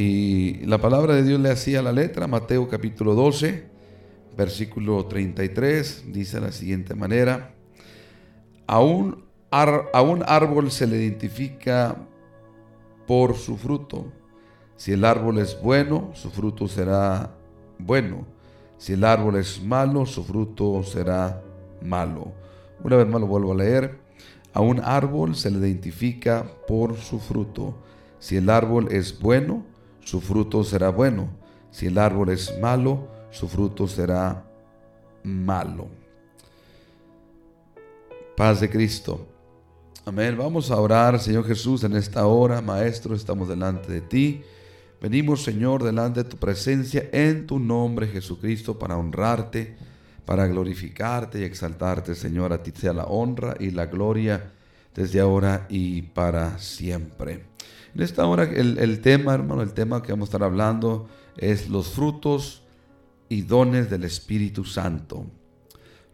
Y la palabra de Dios le hacía la letra, Mateo capítulo 12, versículo 33, dice de la siguiente manera, a un, a un árbol se le identifica por su fruto. Si el árbol es bueno, su fruto será bueno. Si el árbol es malo, su fruto será malo. Una vez más lo vuelvo a leer. A un árbol se le identifica por su fruto. Si el árbol es bueno, su fruto será bueno. Si el árbol es malo, su fruto será malo. Paz de Cristo. Amén. Vamos a orar, Señor Jesús, en esta hora. Maestro, estamos delante de ti. Venimos, Señor, delante de tu presencia en tu nombre, Jesucristo, para honrarte, para glorificarte y exaltarte, Señor. A ti sea la honra y la gloria desde ahora y para siempre. En esta hora, el, tema, hermano, el tema que vamos a estar hablando es los frutos y dones del Espíritu Santo.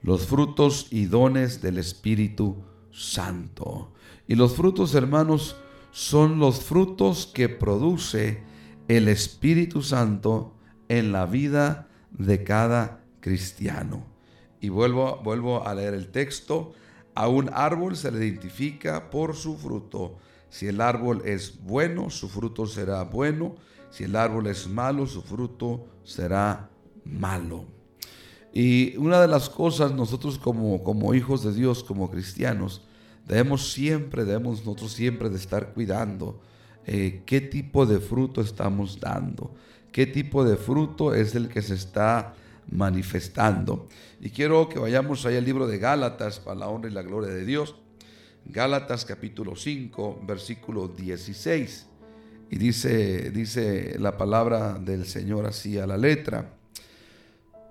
Los frutos y dones del Espíritu Santo. Y los frutos, hermanos, son los frutos que produce el Espíritu Santo en la vida de cada cristiano. Y vuelvo, vuelvo a leer el texto. A un árbol se le identifica por su fruto. Si el árbol es bueno, su fruto será bueno. Si el árbol es malo, su fruto será malo. Y una de las cosas nosotros como, como hijos de Dios, como cristianos, debemos siempre, debemos nosotros siempre de estar cuidando eh, qué tipo de fruto estamos dando, qué tipo de fruto es el que se está manifestando. Y quiero que vayamos ahí al libro de Gálatas para la honra y la gloria de Dios. Gálatas capítulo 5, versículo 16. Y dice, dice la palabra del Señor así a la letra.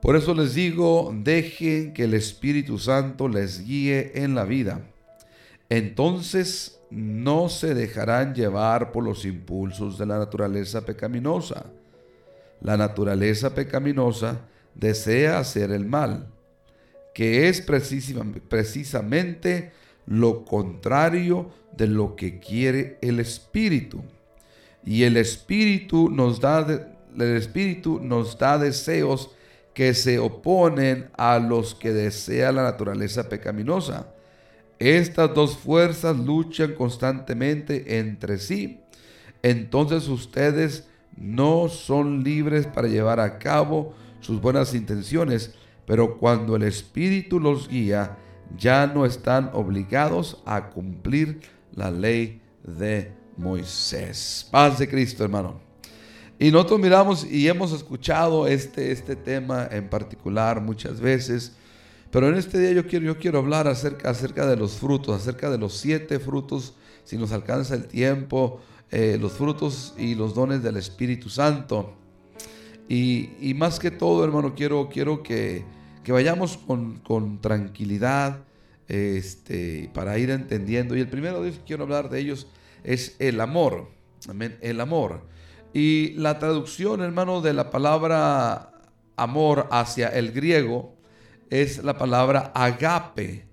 Por eso les digo, dejen que el Espíritu Santo les guíe en la vida. Entonces no se dejarán llevar por los impulsos de la naturaleza pecaminosa. La naturaleza pecaminosa desea hacer el mal, que es precisamente lo contrario de lo que quiere el espíritu. Y el espíritu nos da el espíritu nos da deseos que se oponen a los que desea la naturaleza pecaminosa estas dos fuerzas luchan constantemente entre sí. Entonces ustedes no son libres para llevar a cabo sus buenas intenciones, pero cuando el Espíritu los guía, ya no están obligados a cumplir la ley de Moisés. Paz de Cristo, hermano. Y nosotros miramos y hemos escuchado este, este tema en particular muchas veces pero en este día yo quiero, yo quiero hablar acerca, acerca de los frutos, acerca de los siete frutos, si nos alcanza el tiempo, eh, los frutos y los dones del Espíritu Santo. Y, más que todo, hermano, quiero, quiero que, vayamos con, tranquilidad este, para ir entendiendo. Y el primero de ellos que quiero hablar de ellos es el amor. Amén, el amor. Y la traducción, hermano, de la palabra amor hacia el griego es la palabra agape.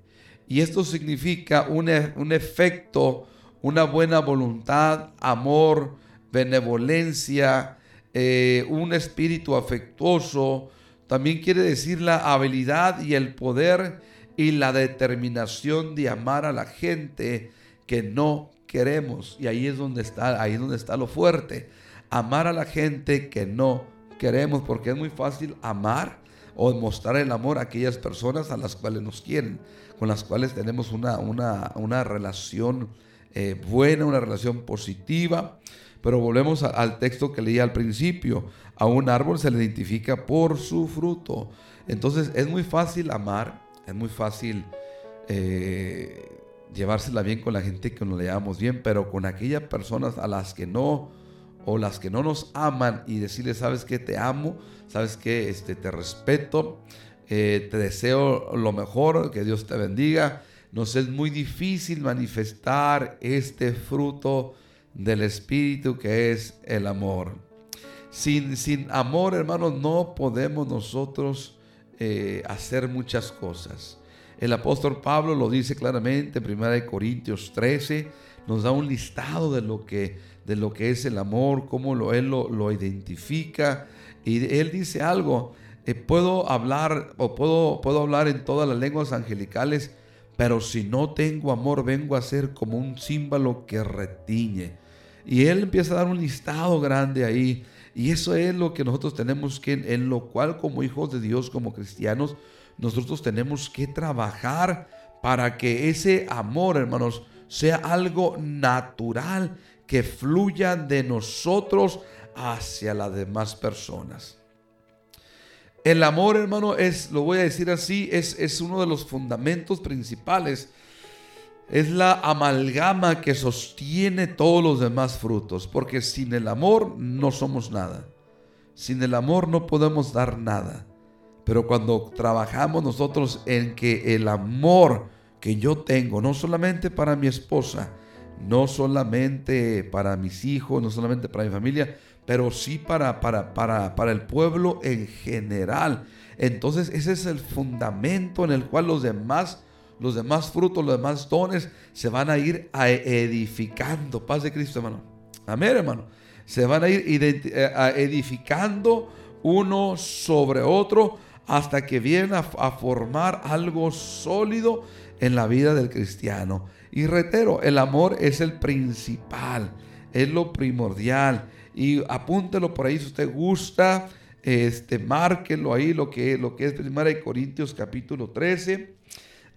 Y esto significa un, e, un efecto, una buena voluntad, amor, benevolencia, eh, un espíritu afectuoso. También quiere decir la habilidad y el poder y la determinación de amar a la gente que no queremos. Y ahí es donde está, ahí es donde está lo fuerte. Amar a la gente que no queremos, porque es muy fácil amar o mostrar el amor a aquellas personas a las cuales nos quieren, con las cuales tenemos una, una, relación eh, buena, una relación positiva. Pero volvemos al texto que leí al principio. A un árbol se le identifica por su fruto. Entonces es muy fácil amar, es muy fácil eh, llevársela bien con la gente que nos le llevamos bien, pero con aquellas personas a las que no o las que no nos aman y decirles, sabes que te amo, sabes que este, te respeto, eh, te deseo lo mejor, que Dios te bendiga. Nos es muy difícil manifestar este fruto del Espíritu que es el amor. Sin, sin amor, hermanos, no podemos nosotros eh, hacer muchas cosas. El apóstol Pablo lo dice claramente en 1 Corintios 13, nos da un listado de lo que de lo que es el amor, cómo lo, él lo, identifica. Y él dice algo, eh, puedo hablar o puedo, puedo hablar en todas las lenguas angelicales, pero si no tengo amor vengo a ser como un símbolo que retiñe. Y él empieza a dar un listado grande ahí. Y eso es lo que nosotros tenemos que, en lo cual como hijos de Dios, como cristianos, nosotros tenemos que trabajar para que ese amor, hermanos, sea algo natural que fluya de nosotros hacia las demás personas. El amor, hermano, es, lo voy a decir así, es, es uno de los fundamentos principales. Es la amalgama que sostiene todos los demás frutos, porque sin el amor no somos nada. Sin el amor no podemos dar nada. Pero cuando trabajamos nosotros en que el amor que yo tengo, no solamente para mi esposa, no solamente para mis hijos, no solamente para mi familia, pero sí para, para, para, para el pueblo en general. Entonces ese es el fundamento en el cual los demás, los demás frutos, los demás dones se van a ir edificando. Paz de Cristo, hermano. Amén, hermano. Se van a ir eh, edificando uno sobre otro hasta que vienen a, formar algo sólido en la vida del cristiano. Y reitero, el amor es el principal, es lo primordial. Y apúntelo por ahí si usted gusta, este, márquelo ahí lo que, lo que es de Corintios capítulo 13.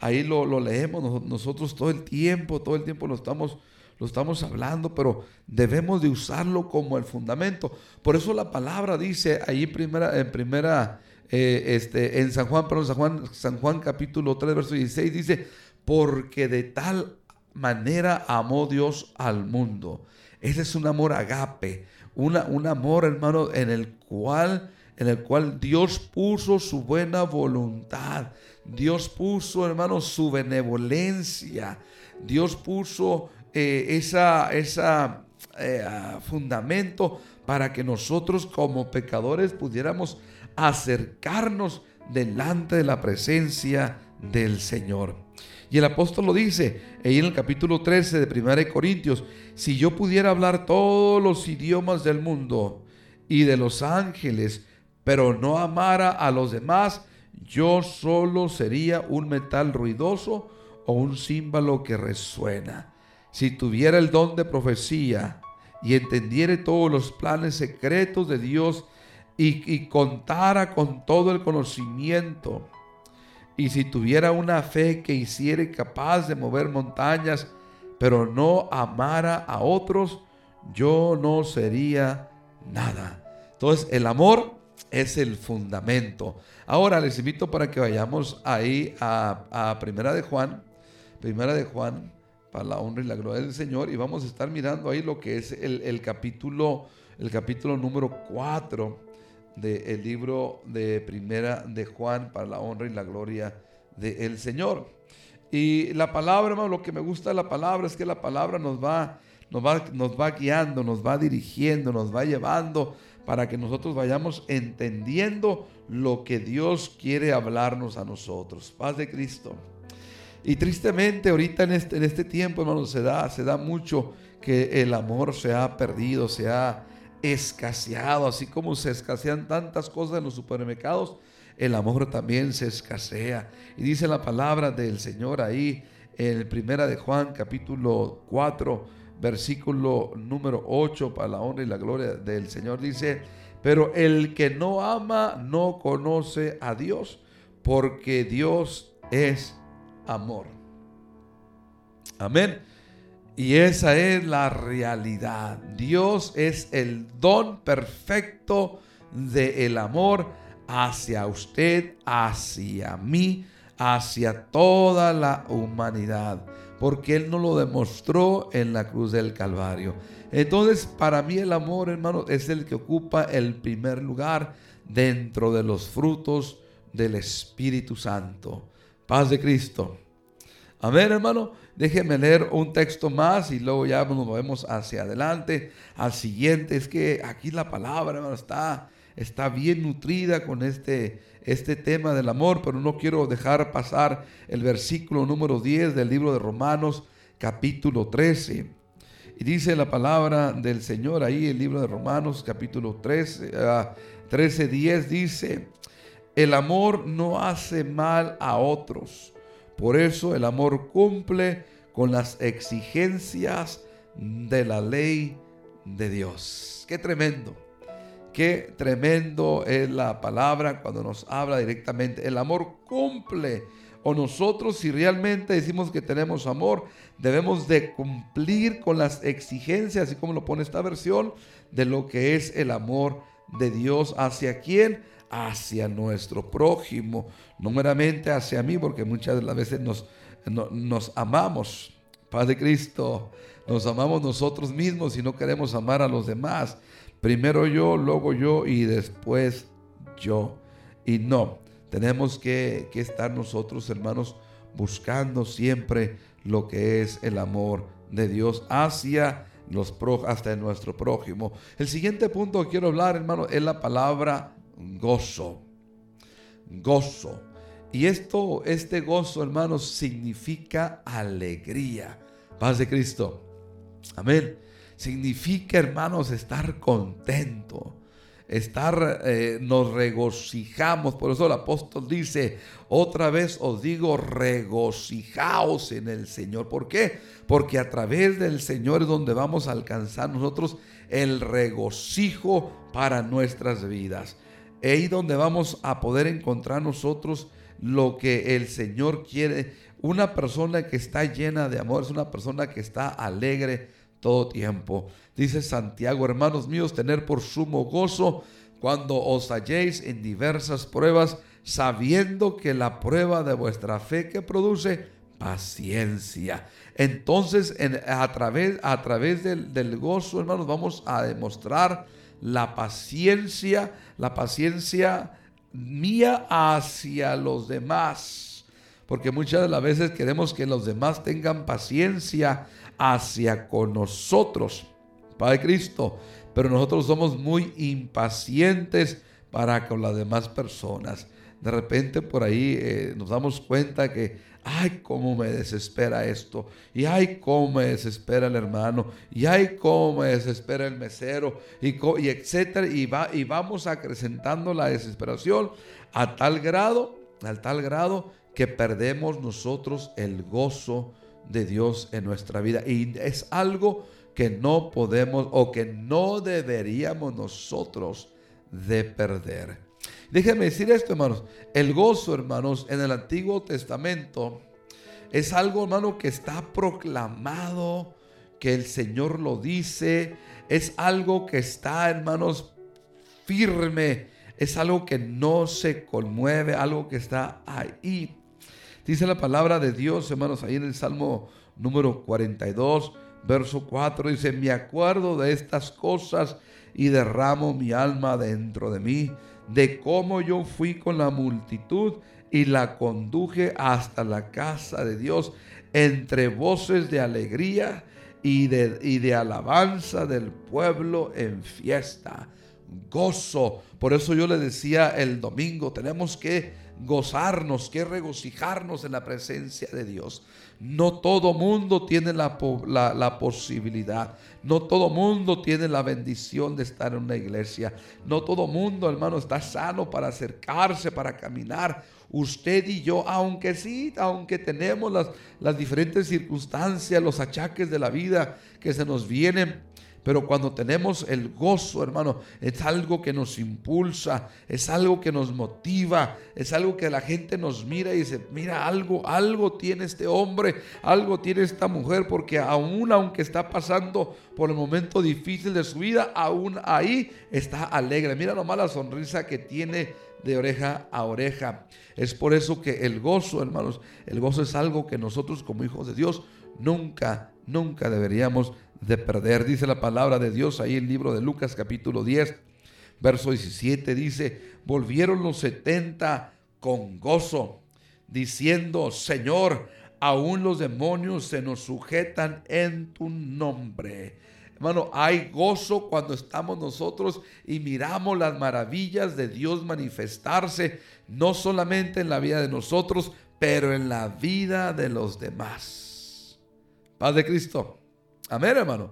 Ahí lo, lo, leemos nosotros todo el tiempo, todo el tiempo lo estamos, lo estamos hablando, pero debemos de usarlo como el fundamento. Por eso la palabra dice ahí primera, en primera, eh, este, en San Juan, perdón, San Juan, San Juan capítulo 3, verso 16, dice, porque de tal manera amó Dios al mundo. Ese es un amor agape, una, un amor, hermano, en el cual en el cual Dios puso su buena voluntad. Dios puso, hermano, su benevolencia. Dios puso eh, esa, esa eh, fundamento para que nosotros como pecadores pudiéramos acercarnos delante de la presencia del Señor. Y el apóstol lo dice ahí en el capítulo 13 de 1 Corintios, si yo pudiera hablar todos los idiomas del mundo y de los ángeles, pero no amara a los demás, yo solo sería un metal ruidoso o un símbolo que resuena. Si tuviera el don de profecía y entendiere todos los planes secretos de Dios y, y contara con todo el conocimiento, y si tuviera una fe que hiciera capaz de mover montañas, pero no amara a otros, yo no sería nada. Entonces el amor es el fundamento. Ahora les invito para que vayamos ahí a, Primera de Juan, Primera de Juan, para la honra y la gloria del Señor, y vamos a estar mirando ahí lo que es el, capítulo, el capítulo número 4 del libro de Primera de Juan para la honra y la gloria del Señor. Y la palabra, hermano, lo que me gusta de la palabra es que la palabra nos va, nos va, nos va guiando, nos va dirigiendo, nos va llevando para que nosotros vayamos entendiendo lo que Dios quiere hablarnos a nosotros. Paz de Cristo. Y tristemente ahorita en este, en este tiempo, hermano, se da, se da mucho que el amor se ha perdido, se ha escaseado, así como se escasean tantas cosas en los supermercados, el amor también se escasea. Y dice la palabra del Señor ahí en Primera de Juan capítulo 4, versículo número 8, para la honra y la gloria del Señor, dice, pero el que no ama no conoce a Dios, porque Dios es amor. Amén. Y esa es la realidad. Dios es el don perfecto del amor hacia usted, hacia mí, hacia toda la humanidad. Porque Él nos lo demostró en la cruz del Calvario. Entonces, para mí el amor, hermano, es el que ocupa el primer lugar dentro de los frutos del Espíritu Santo. Paz de Cristo. Amén, hermano. Déjenme leer un texto más y luego ya nos movemos hacia adelante, al siguiente. Es que aquí la palabra está, está bien nutrida con este, este tema del amor, pero no quiero dejar pasar el versículo número 10 del libro de Romanos, capítulo 13. Y dice la palabra del Señor ahí, el libro de Romanos capítulo 13, 13 10 dice, el amor no hace mal a otros. Por eso el amor cumple con las exigencias de la ley de Dios. Qué tremendo. Qué tremendo es la palabra cuando nos habla directamente. El amor cumple. O nosotros si realmente decimos que tenemos amor, debemos de cumplir con las exigencias, así como lo pone esta versión, de lo que es el amor de Dios hacia quién? Hacia nuestro prójimo, no meramente hacia mí, porque muchas de las veces nos, nos amamos, Padre Cristo, nos amamos nosotros mismos y no queremos amar a los demás. Primero yo, luego yo y después yo. Y no, tenemos que, estar nosotros, hermanos, buscando siempre lo que es el amor de Dios hacia los pro, hasta nuestro prójimo. El siguiente punto que quiero hablar, hermano, es la palabra gozo. Gozo. Y esto, este gozo, hermanos, significa alegría. Paz de Cristo. Amén. Significa, hermanos, estar contento. Estar, eh, nos regocijamos. Por eso el apóstol dice, otra vez os digo, regocijaos en el Señor. ¿Por qué? Porque a través del Señor es donde vamos a alcanzar nosotros el regocijo para nuestras vidas. Ahí donde vamos a poder encontrar nosotros lo que el Señor quiere. Una persona que está llena de amor es una persona que está alegre todo tiempo. Dice Santiago, hermanos míos, tener por sumo gozo cuando os halléis en diversas pruebas, sabiendo que la prueba de vuestra fe que produce paciencia. Entonces, a través, a través del, del gozo, hermanos, vamos a demostrar la paciencia, la paciencia mía hacia los demás porque muchas de las veces queremos que los demás tengan paciencia hacia con nosotros, Padre Cristo, pero nosotros somos muy impacientes para con las demás personas. De repente por ahí eh, nos damos cuenta que, ay, cómo me desespera esto, y ay, cómo me desespera el hermano, y ay, cómo me desespera el mesero, y, y etcétera, y, va, y vamos acrecentando la desesperación a tal grado, al tal grado que perdemos nosotros el gozo de Dios en nuestra vida. Y es algo que no podemos o que no deberíamos nosotros de perder. Déjenme decir esto, hermanos. El gozo, hermanos, en el Antiguo Testamento es algo, hermano, que está proclamado, que el Señor lo dice. Es algo que está, hermanos, firme. Es algo que no se conmueve, algo que está ahí. Dice la palabra de Dios, hermanos, ahí en el Salmo número 42, verso 4, dice, me acuerdo de estas cosas y derramo mi alma dentro de mí, de cómo yo fui con la multitud y la conduje hasta la casa de Dios entre voces de alegría y de, y de alabanza del pueblo en fiesta. Gozo. Por eso yo le decía el domingo, tenemos que gozarnos, que regocijarnos en la presencia de Dios. No todo mundo tiene la, la, posibilidad, no todo mundo tiene la bendición de estar en una iglesia, no todo mundo, hermano, está sano para acercarse, para caminar. Usted y yo, aunque sí, aunque tenemos las, las diferentes circunstancias, los achaques de la vida que se nos vienen, pero cuando tenemos el gozo, hermano, es algo que nos impulsa, es algo que nos motiva, es algo que la gente nos mira y dice, mira, algo, algo tiene este hombre, algo tiene esta mujer, porque aún aunque está pasando por el momento difícil de su vida, aún ahí está alegre. Mira nomás la sonrisa que tiene de oreja a oreja. Es por eso que el gozo, hermanos, el gozo es algo que nosotros como hijos de Dios nunca, nunca deberíamos de perder. Dice la palabra de Dios ahí en el libro de Lucas capítulo 10, verso 17, dice, volvieron los 70 con gozo, diciendo, Señor, aún los demonios se nos sujetan en tu nombre. Hermano, hay gozo cuando estamos nosotros y miramos las maravillas de Dios manifestarse, no solamente en la vida de nosotros, pero en la vida de los demás. Paz de Cristo. Amén, hermano.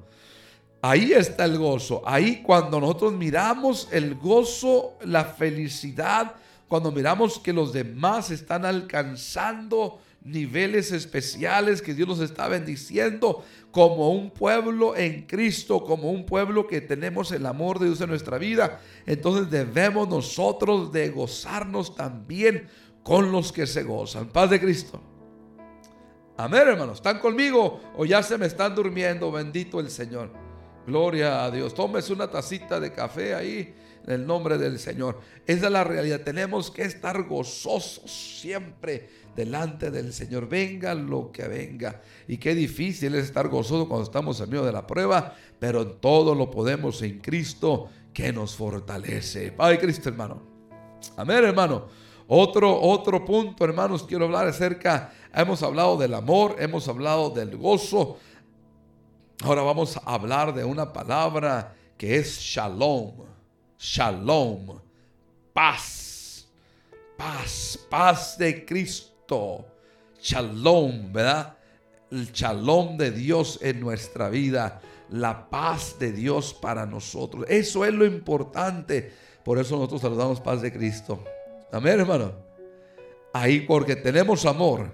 Ahí está el gozo. Ahí cuando nosotros miramos el gozo, la felicidad, cuando miramos que los demás están alcanzando niveles especiales, que Dios los está bendiciendo como un pueblo en Cristo, como un pueblo que tenemos el amor de Dios en nuestra vida. Entonces debemos nosotros de gozarnos también con los que se gozan. Paz de Cristo. Amén, hermanos. ¿Están conmigo o ya se me están durmiendo? Bendito el Señor. Gloria a Dios. Tómese una tacita de café ahí en el nombre del Señor. Esa es la realidad. Tenemos que estar gozosos siempre delante del Señor. Venga lo que venga. Y qué difícil es estar gozoso cuando estamos en medio de la prueba, pero en todo lo podemos en Cristo que nos fortalece. Padre Cristo, hermano. Amén, hermano. Otro, otro punto, hermanos, quiero hablar acerca, hemos hablado del amor, hemos hablado del gozo, Ahora vamos a hablar de una palabra que es shalom. Shalom. Paz. Paz. Paz de Cristo. Shalom, ¿verdad? El shalom de Dios en nuestra vida. La paz de Dios para nosotros. Eso es lo importante. Por eso nosotros saludamos paz de Cristo. Amén, hermano. Ahí porque tenemos amor,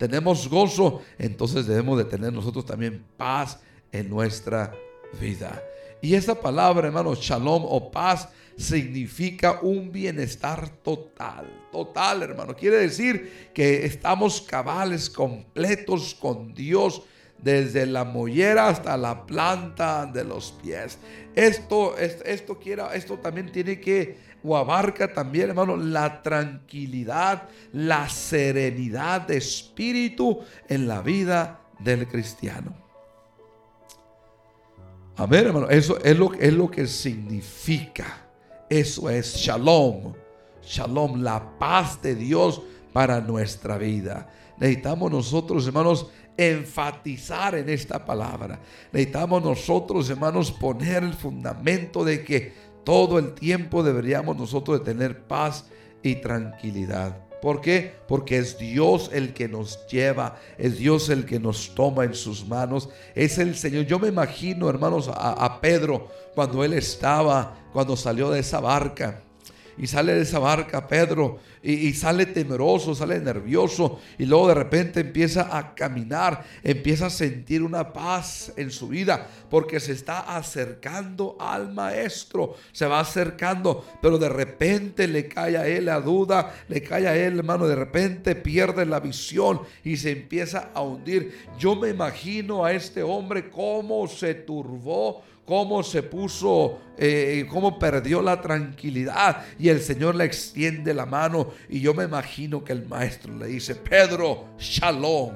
tenemos gozo, entonces debemos de tener nosotros también paz en nuestra vida. Y esa palabra, hermano, shalom o paz, significa un bienestar total. Total, hermano. Quiere decir que estamos cabales, completos con Dios, desde la mollera hasta la planta de los pies. Esto, esto, quiera, esto también tiene que, o abarca también, hermano, la tranquilidad, la serenidad de espíritu en la vida del cristiano. Amén, hermano. Eso es lo, es lo que significa. Eso es shalom. Shalom, la paz de Dios para nuestra vida. Necesitamos nosotros, hermanos, enfatizar en esta palabra. Necesitamos nosotros, hermanos, poner el fundamento de que todo el tiempo deberíamos nosotros tener paz y tranquilidad. ¿Por qué? Porque es Dios el que nos lleva, es Dios el que nos toma en sus manos, es el Señor. Yo me imagino, hermanos, a Pedro cuando él estaba, cuando salió de esa barca y sale de esa barca Pedro y, sale temeroso, sale nervioso y luego de repente empieza a caminar, empieza a sentir una paz en su vida porque se está acercando al maestro, se va acercando, pero de repente le cae a él la duda, le cae a él, hermano, de repente pierde la visión y se empieza a hundir. Yo me imagino a este hombre cómo se turbó cómo se puso, eh, cómo perdió la tranquilidad y el Señor le extiende la mano y yo me imagino que el maestro le dice, Pedro, shalom,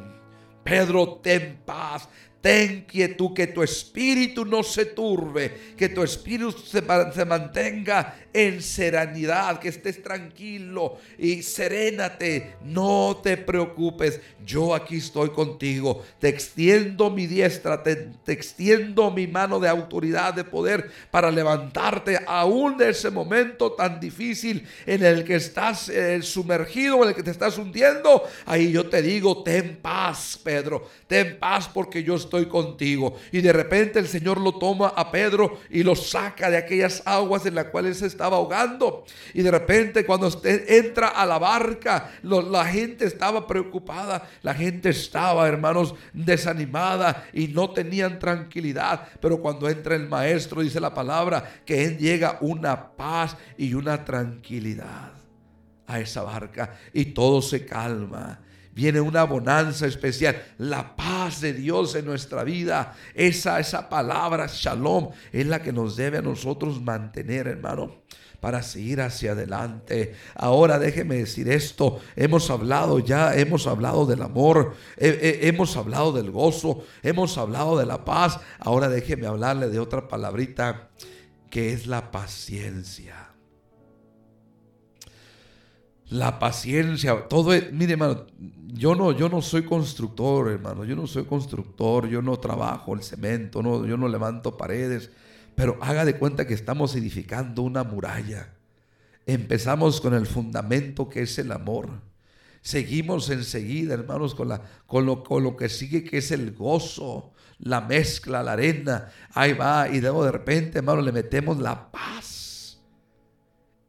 Pedro, ten paz, Ten quietud, que tu espíritu no se turbe, que tu espíritu se, se, mantenga en serenidad, que estés tranquilo y serénate, no te preocupes, yo aquí estoy contigo, te extiendo mi diestra, te, extiendo mi mano de autoridad, de poder para levantarte aún de ese momento tan difícil en el que estás eh, sumergido, en el que te estás hundiendo, ahí yo te digo, ten paz, Pedro, ten paz porque yo estoy estoy contigo. Y de repente el Señor lo toma a Pedro y lo saca de aquellas aguas en las cuales se estaba ahogando. Y de repente cuando usted entra a la barca, la gente estaba preocupada, la gente estaba, hermanos, desanimada y no tenían tranquilidad. Pero cuando entra el maestro, dice la palabra, que él llega una paz y una tranquilidad a esa barca y todo se calma viene una bonanza especial, la paz de Dios en nuestra vida. Esa, esa palabra, shalom, es la que nos debe a nosotros mantener, hermano para seguir hacia adelante. Ahora déjeme decir esto, hemos hablado ya, hemos hablado del amor, hemos hablado del gozo, hemos hablado de la paz. Ahora déjeme hablarle de otra palabrita que es la paciencia. La paciencia, todo es, mire hermano, yo no, yo no soy constructor, hermano. Yo no soy constructor. Yo no trabajo el cemento. No, yo no levanto paredes. Pero haga de cuenta que estamos edificando una muralla. Empezamos con el fundamento que es el amor. seguimos enseguida, hermanos, con, lo, con lo que sigue, que es el gozo, la mezcla, la arena. Ahí va, y luego de repente, hermanos, le metemos la paz.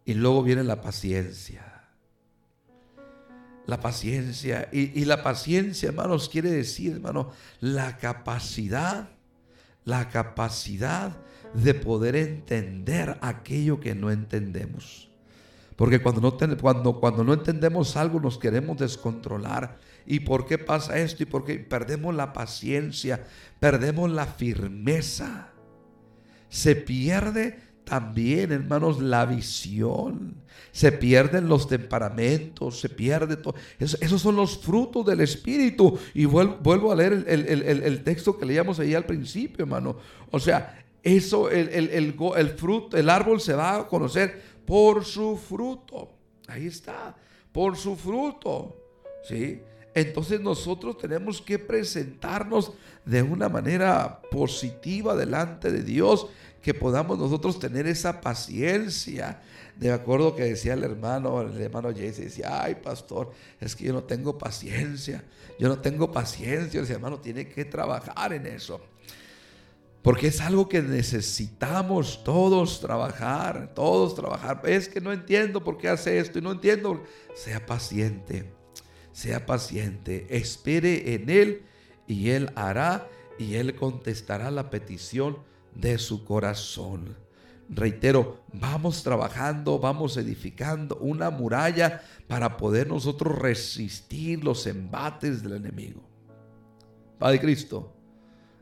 Y luego viene la paciencia. La paciencia. Y, y la paciencia, hermanos, quiere decir, hermano, la capacidad, la capacidad de poder entender aquello que no entendemos. Porque cuando no, cuando, cuando no entendemos algo nos queremos descontrolar. ¿Y por qué pasa esto? ¿Y por qué perdemos la paciencia? Perdemos la firmeza. Se pierde también, hermanos, la visión. Se pierden los temperamentos, se pierde todo. esos son los frutos del Espíritu. Y vuelvo, a leer el, el, texto que leíamos ahí al principio, hermano. O sea, eso, el, el, fruto, el árbol se va a conocer por su fruto. Ahí está, por su fruto. ¿Sí? Entonces nosotros tenemos que presentarnos de una manera positiva delante de Dios, que podamos nosotros tener esa paciencia. De acuerdo que decía el hermano, el hermano Jesse, decía, ay pastor, es que yo no tengo paciencia, yo no tengo paciencia. Ese hermano tiene que trabajar en eso. Porque es algo que necesitamos todos trabajar, todos trabajar. Es que no entiendo por qué hace esto y no entiendo. Sea paciente, sea paciente, espere en Él y Él hará y Él contestará la petición de su corazón. Reitero, vamos trabajando, vamos edificando una muralla para poder nosotros resistir los embates del enemigo. Padre Cristo.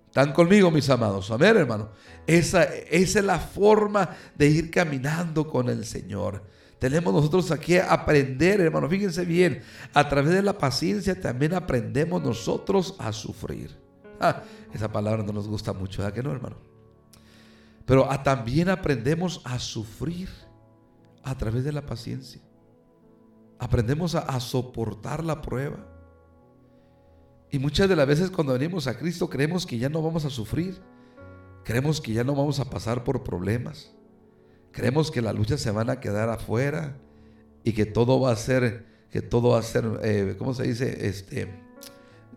¿Están conmigo, mis amados? Amén, hermano. Esa, es la forma de ir caminando con el Señor. Tenemos nosotros aquí aprender, hermano. Fíjense bien, a través de la paciencia también aprendemos nosotros a sufrir. Ah, esa palabra no nos gusta mucho, ¿verdad que no, hermano? Pero también aprendemos a sufrir a través de la paciencia. Aprendemos a soportar la prueba. Y muchas de las veces cuando venimos a Cristo creemos que ya no vamos a sufrir. Creemos que ya no vamos a pasar por problemas. Creemos que las luchas se van a quedar afuera y que todo va a ser, que todo va a ser, eh, ¿cómo se dice? Este,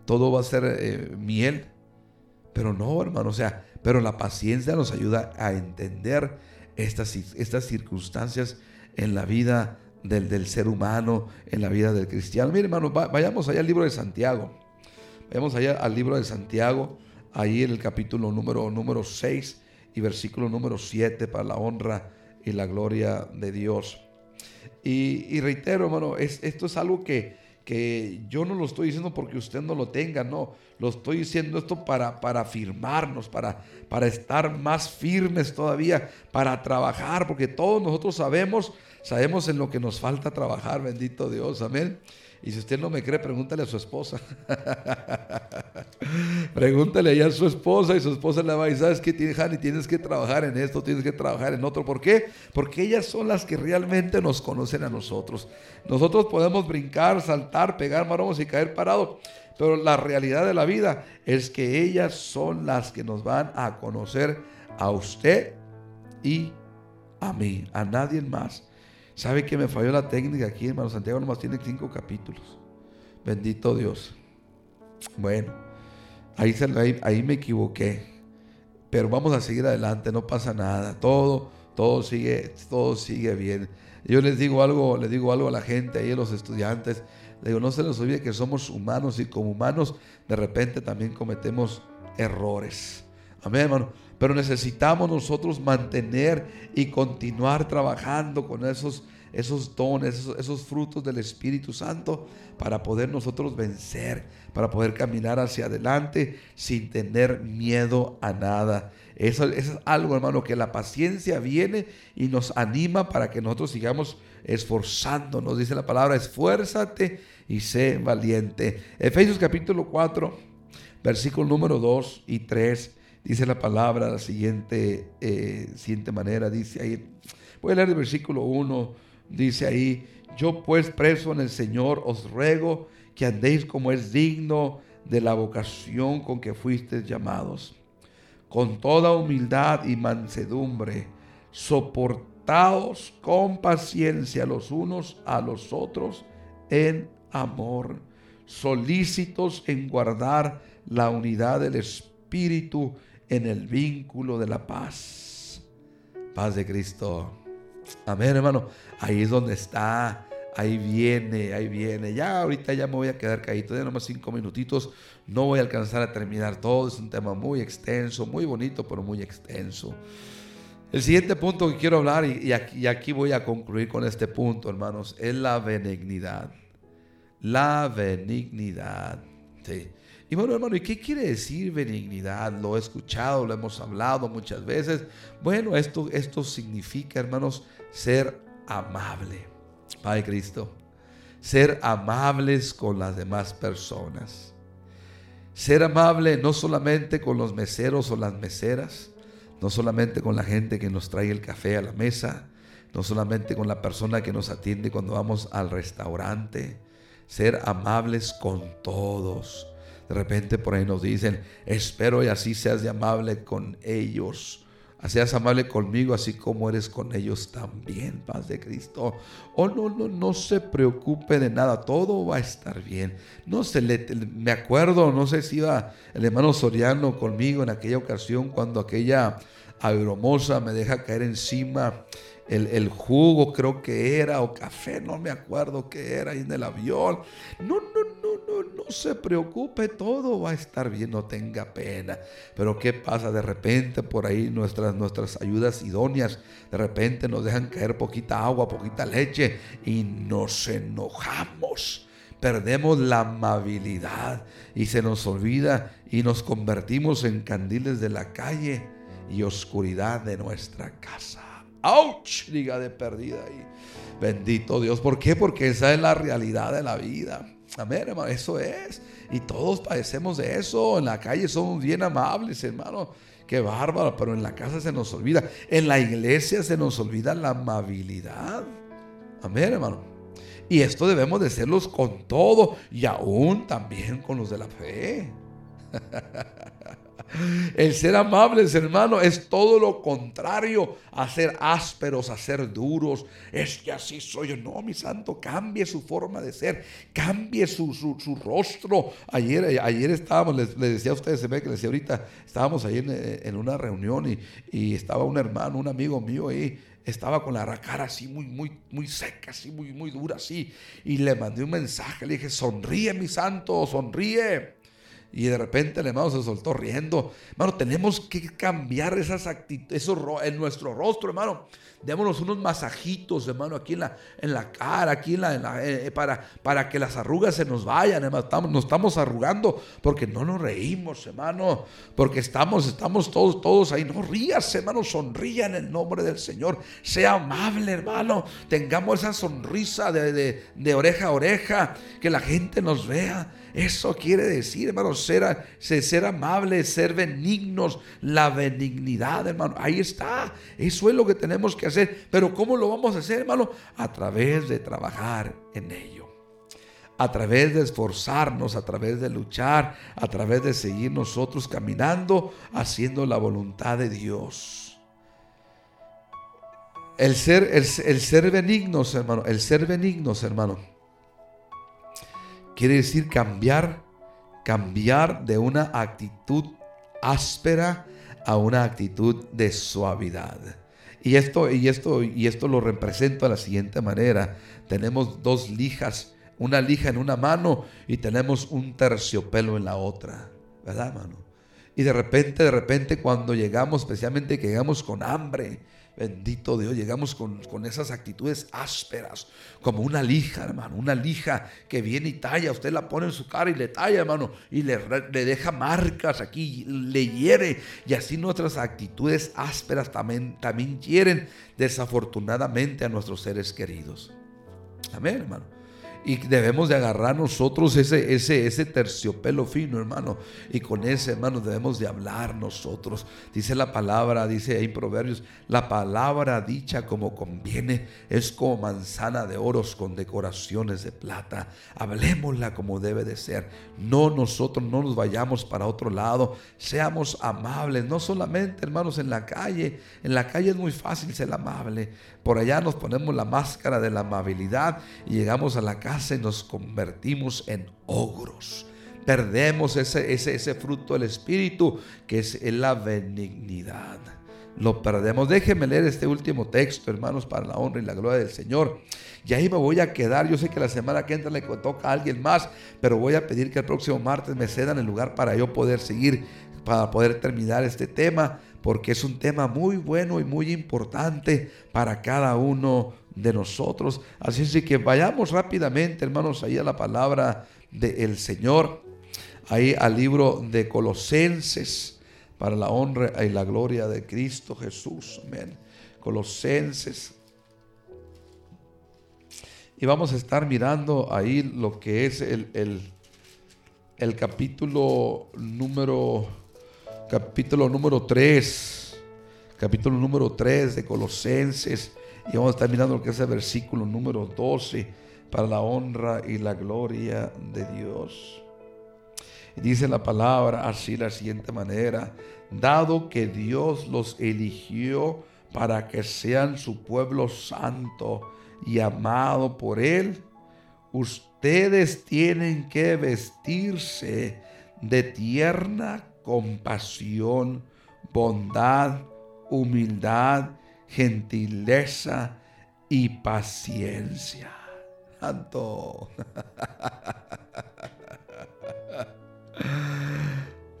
todo va a ser eh, miel. Pero no, hermano, o sea, pero la paciencia nos ayuda a entender estas, estas circunstancias en la vida del, del, ser humano, en la vida del cristiano. Mire, hermano, vayamos allá al libro de Santiago. Vamos allá al libro de Santiago, ahí en el capítulo número, número 6 y versículo número 7 para la honra y la gloria de Dios. Y, reitero, hermano, es, esto es algo que, que yo no lo estoy diciendo porque usted no lo tenga, no, lo estoy diciendo esto para, para afirmarnos, para, para estar más firmes todavía, para trabajar, porque todos nosotros sabemos, sabemos en lo que nos falta trabajar, bendito Dios, amén. Y si usted no me cree, pregúntale a su esposa. pregúntale ya a su esposa y su esposa le va a decir, ¿sabes qué, Hani? Tienes que trabajar en esto, tienes que trabajar en otro. ¿Por qué? Porque ellas son las que realmente nos conocen a nosotros. Nosotros podemos brincar, saltar, pegar maromos y caer parados. Pero la realidad de la vida es que ellas son las que nos van a conocer a usted y a mí, a nadie más. ¿Sabe que me falló la técnica aquí, hermano? Santiago nomás tiene cinco capítulos. Bendito Dios. Bueno, ahí, ahí, me equivoqué. Pero vamos a seguir adelante, no pasa nada. Todo, todo sigue, todo sigue bien. Yo les digo algo, les digo algo a la gente ahí, a los estudiantes. Les digo, no se les olvide que somos humanos y como humanos de repente también cometemos errores. Amén, hermano. Pero necesitamos nosotros mantener y continuar trabajando con esos, esos dones, esos, frutos del Espíritu Santo para poder nosotros vencer, para poder caminar hacia adelante sin tener miedo a nada. Eso, eso, es algo, hermano, que la paciencia viene y nos anima para que nosotros sigamos esforzándonos. Dice la palabra, esfuérzate y sé valiente. Efesios capítulo 4, versículo número 2 y 3 Dice la palabra la siguiente, eh, siguiente manera, dice ahí, voy a leer el versículo 1, dice ahí, yo pues preso en el Señor os ruego que andéis como es digno de la vocación con que fuisteis llamados, con toda humildad y mansedumbre, soportaos con paciencia los unos a los otros en amor, solícitos en guardar la unidad del Espíritu en el vínculo de la paz. Paz de Cristo. Amén, hermano. Ahí es donde está. Ahí viene, ahí viene. Ya ahorita ya me voy a quedar caído. Ya nomás cinco minutitos. No voy a alcanzar a terminar todo. Es un tema muy extenso, muy bonito, pero muy extenso. El siguiente punto que quiero hablar, y, aquí, voy a concluir con este punto, hermanos, es la benignidad. La benignidad. Y bueno, hermano, ¿y qué quiere decir benignidad? Lo he escuchado, lo hemos hablado muchas veces. Bueno, esto, esto significa, hermanos, ser amable. Padre Cristo. Ser amables con las demás personas. Ser amable no solamente con los meseros o las meseras, no solamente con la gente que nos trae el café a la mesa, no solamente con la persona que nos atiende cuando vamos al restaurante, ser amables con todos. De repente por ahí nos dicen, espero y así seas de amable con ellos. Seas amable conmigo así como eres con ellos también, paz de Cristo. Oh, no, no, no se preocupe de nada, todo va a estar bien. No se le, me acuerdo, no sé si iba el hermano Soriano conmigo en aquella ocasión cuando aquella agromosa me deja caer encima el, jugo creo que era, o café, no me acuerdo qué era, ahí en el avión. No, no, no, se preocupe, todo va a estar bien, no tenga pena. Pero ¿qué pasa? De repente por ahí nuestras, nuestras ayudas idóneas, de repente nos dejan caer poquita agua, poquita leche y nos enojamos perdemos la amabilidad y se nos olvida y nos convertimos en candiles de la calle y oscuridad de nuestra casa. ¡Auch! Diga de perdida ahí. Bendito Dios. ¿Por qué? Porque esa es la realidad de la vida. Amén, hermano. Eso es. Y todos padecemos de eso. En la calle somos bien amables, hermano. Qué bárbaro. Pero en la casa se nos olvida. En la iglesia se nos olvida la amabilidad. Amén, hermano. Y esto debemos de hacerlos con todo y aún también con los de la fe. El ser amables, hermano, es todo lo contrario a ser ásperos, a ser duros. Es que así soy yo. No, mi santo, cambie su forma de ser, cambie su, rostro. Ayer, ayer estábamos, les, decía a ustedes, se ve que les decía ahorita, estábamos ahí en, una reunión y, y estaba un hermano, un amigo mío ahí estaba con la cara así muy, muy, muy seca, así muy, muy dura, así. Y le mandé un mensaje, le dije, sonríe mi santo, sonríe. Y de repente el hermano se soltó riendo. Hermano, tenemos que cambiar esas actitudes, eso en nuestro rostro, hermano. Démonos unos masajitos, hermano, aquí en la, en la cara, aquí en la, eh, eh, para, para que las arrugas se nos vayan, hermano. Estamos, nos estamos arrugando porque no nos reímos, hermano. Porque estamos, estamos todos, todos ahí. No rías, hermano, sonría en el nombre del Señor. Sea amable, hermano. Tengamos esa sonrisa de, de oreja a oreja. Que la gente nos vea. Eso quiere decir, hermano, ser, ser amable, ser benignos, la benignidad, hermano. Ahí está. Eso es lo que tenemos que hacer. Pero ¿cómo lo vamos a hacer, hermano? A través de trabajar en ello. A través de esforzarnos, a través de luchar, a través de seguir nosotros caminando, haciendo la voluntad de Dios. El ser, el ser benignos, hermano, el ser benignos, hermano Quiere decir cambiar, cambiar de una actitud áspera a una actitud de suavidad. Y esto, y esto, y esto lo represento de la siguiente manera. Tenemos dos lijas, una lija en una mano y tenemos un terciopelo en la otra. ¿Verdad, mano? Y de repente, de repente, cuando llegamos, especialmente que llegamos con hambre, Bendito Dios, llegamos con, esas actitudes ásperas, como una lija, hermano, una lija que viene y talla, usted la pone en su cara y le talla, hermano, y le, le deja marcas aquí, le hiere, y así nuestras actitudes ásperas también, también hieren desafortunadamente a nuestros seres queridos. Amén, hermano. Y debemos de agarrar nosotros ese, ese, ese terciopelo fino, hermano. Y con ese, hermano, debemos de hablar nosotros. Dice la palabra, dice en Proverbios, la palabra dicha como conviene es como manzana de oros con decoraciones de plata. Hablemosla como debe de ser. No nosotros no nos vayamos para otro lado. Seamos amables, no solamente, hermanos, en la calle. En la calle es muy fácil ser amable. Por allá nos ponemos la máscara de la amabilidad y llegamos a la casa hace, nos convertimos en ogros. Perdemos ese, ese, ese fruto del Espíritu que es la benignidad. Lo perdemos. Déjenme leer este último texto, hermanos, para la honra y la gloria del Señor. Y ahí me voy a quedar. Yo sé que la semana que entra le toca a alguien más, pero voy a pedir que el próximo martes me cedan el lugar para yo poder seguir, para poder terminar este tema, porque es un tema muy bueno y muy importante para cada uno de nosotros. Así es que vayamos rápidamente, hermanos, ahí a la palabra del Señor, ahí al libro de Colosenses, para la honra y la gloria de Cristo Jesús. Amén. Colosenses. Y vamos a estar mirando ahí lo que es el, el, capítulo número, capítulo número 3, capítulo número 3 de Colosenses. Y vamos a estar mirando lo que es el versículo número 12 para la honra y la gloria de Dios. Dice la palabra así la siguiente manera, dado que Dios los eligió para que sean su pueblo santo y amado por Él, ustedes tienen que vestirse de tierna compasión, bondad, humildad, gentileza y paciencia. Santo.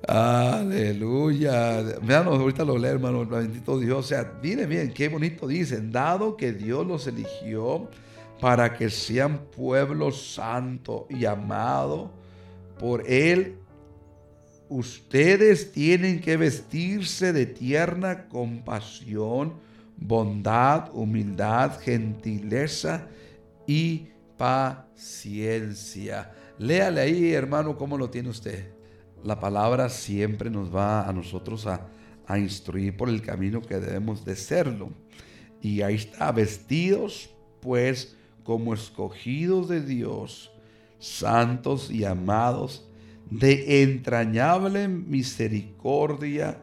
Aleluya. Vean, ahorita lo leo, hermano. Bendito Dios. O sea, miren bien, qué bonito dicen. Dado que Dios los eligió para que sean pueblo santo y amado por Él ustedes tienen que vestirse de tierna compasión, bondad, humildad, gentileza y paciencia. Léale ahí, hermano, cómo lo tiene usted. La palabra siempre nos va a nosotros a, a instruir por el camino que debemos de serlo. Y ahí está, vestidos pues como escogidos de Dios, santos y amados de entrañable misericordia,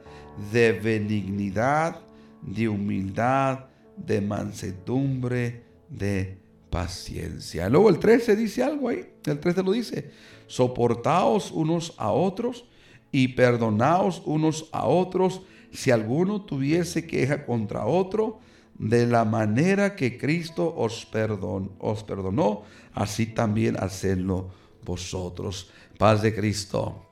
de benignidad, de humildad, de mansedumbre, de paciencia. Luego el 13 dice algo ahí, el 13 lo dice, soportaos unos a otros y perdonaos unos a otros si alguno tuviese queja contra otro, de la manera que Cristo os, os perdonó, así también hacedlo vosotros. Paz de Cristo.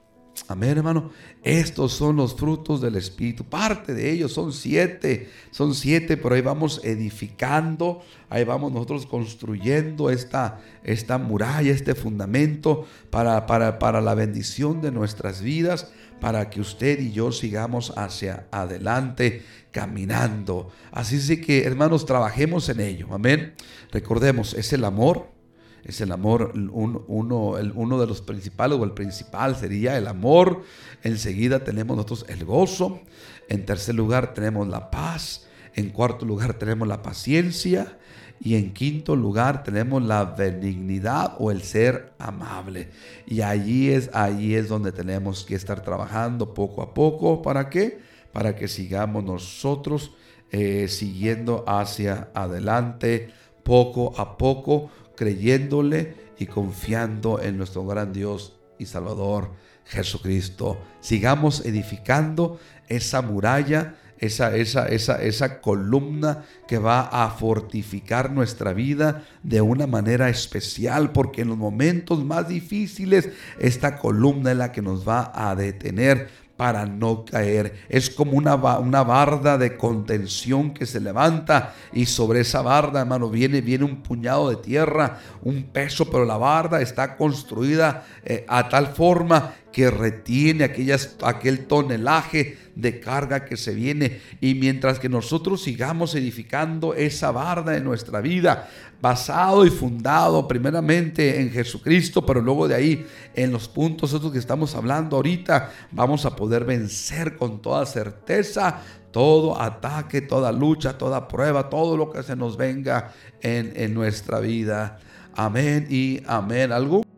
Amén, hermano. Estos son los frutos del Espíritu. Parte de ellos son siete. Son siete, pero ahí vamos edificando. Ahí vamos nosotros construyendo esta, esta muralla, este fundamento para, para, para la bendición de nuestras vidas. Para que usted y yo sigamos hacia adelante caminando. Así es que, hermanos, trabajemos en ello. Amén. Recordemos, es el amor es el amor, uno, el, uno de los principales o el principal sería el amor. Enseguida tenemos nosotros el gozo. En tercer lugar tenemos la paz. En cuarto lugar tenemos la paciencia. Y en quinto lugar tenemos la benignidad o el ser amable. Y allí es, allí es donde tenemos que estar trabajando poco a poco. ¿Para qué? Para que sigamos nosotros eh, siguiendo hacia adelante poco a poco creyéndole y confiando en nuestro gran Dios y Salvador Jesucristo. Sigamos edificando esa muralla, esa, esa, esa, esa columna que va a fortificar nuestra vida de una manera especial, porque en los momentos más difíciles esta columna es la que nos va a detener para no caer. Es como una, una barda de contención que se levanta y sobre esa barda, hermano, viene, viene un puñado de tierra, un peso, pero la barda está construida eh, a tal forma que retiene aquellas, aquel tonelaje de carga que se viene. Y mientras que nosotros sigamos edificando esa barda en nuestra vida, basado y fundado primeramente en Jesucristo, pero luego de ahí en los puntos estos que estamos hablando ahorita, vamos a poder vencer con toda certeza todo ataque, toda lucha, toda prueba, todo lo que se nos venga en, en nuestra vida. Amén y amén. ¿Algún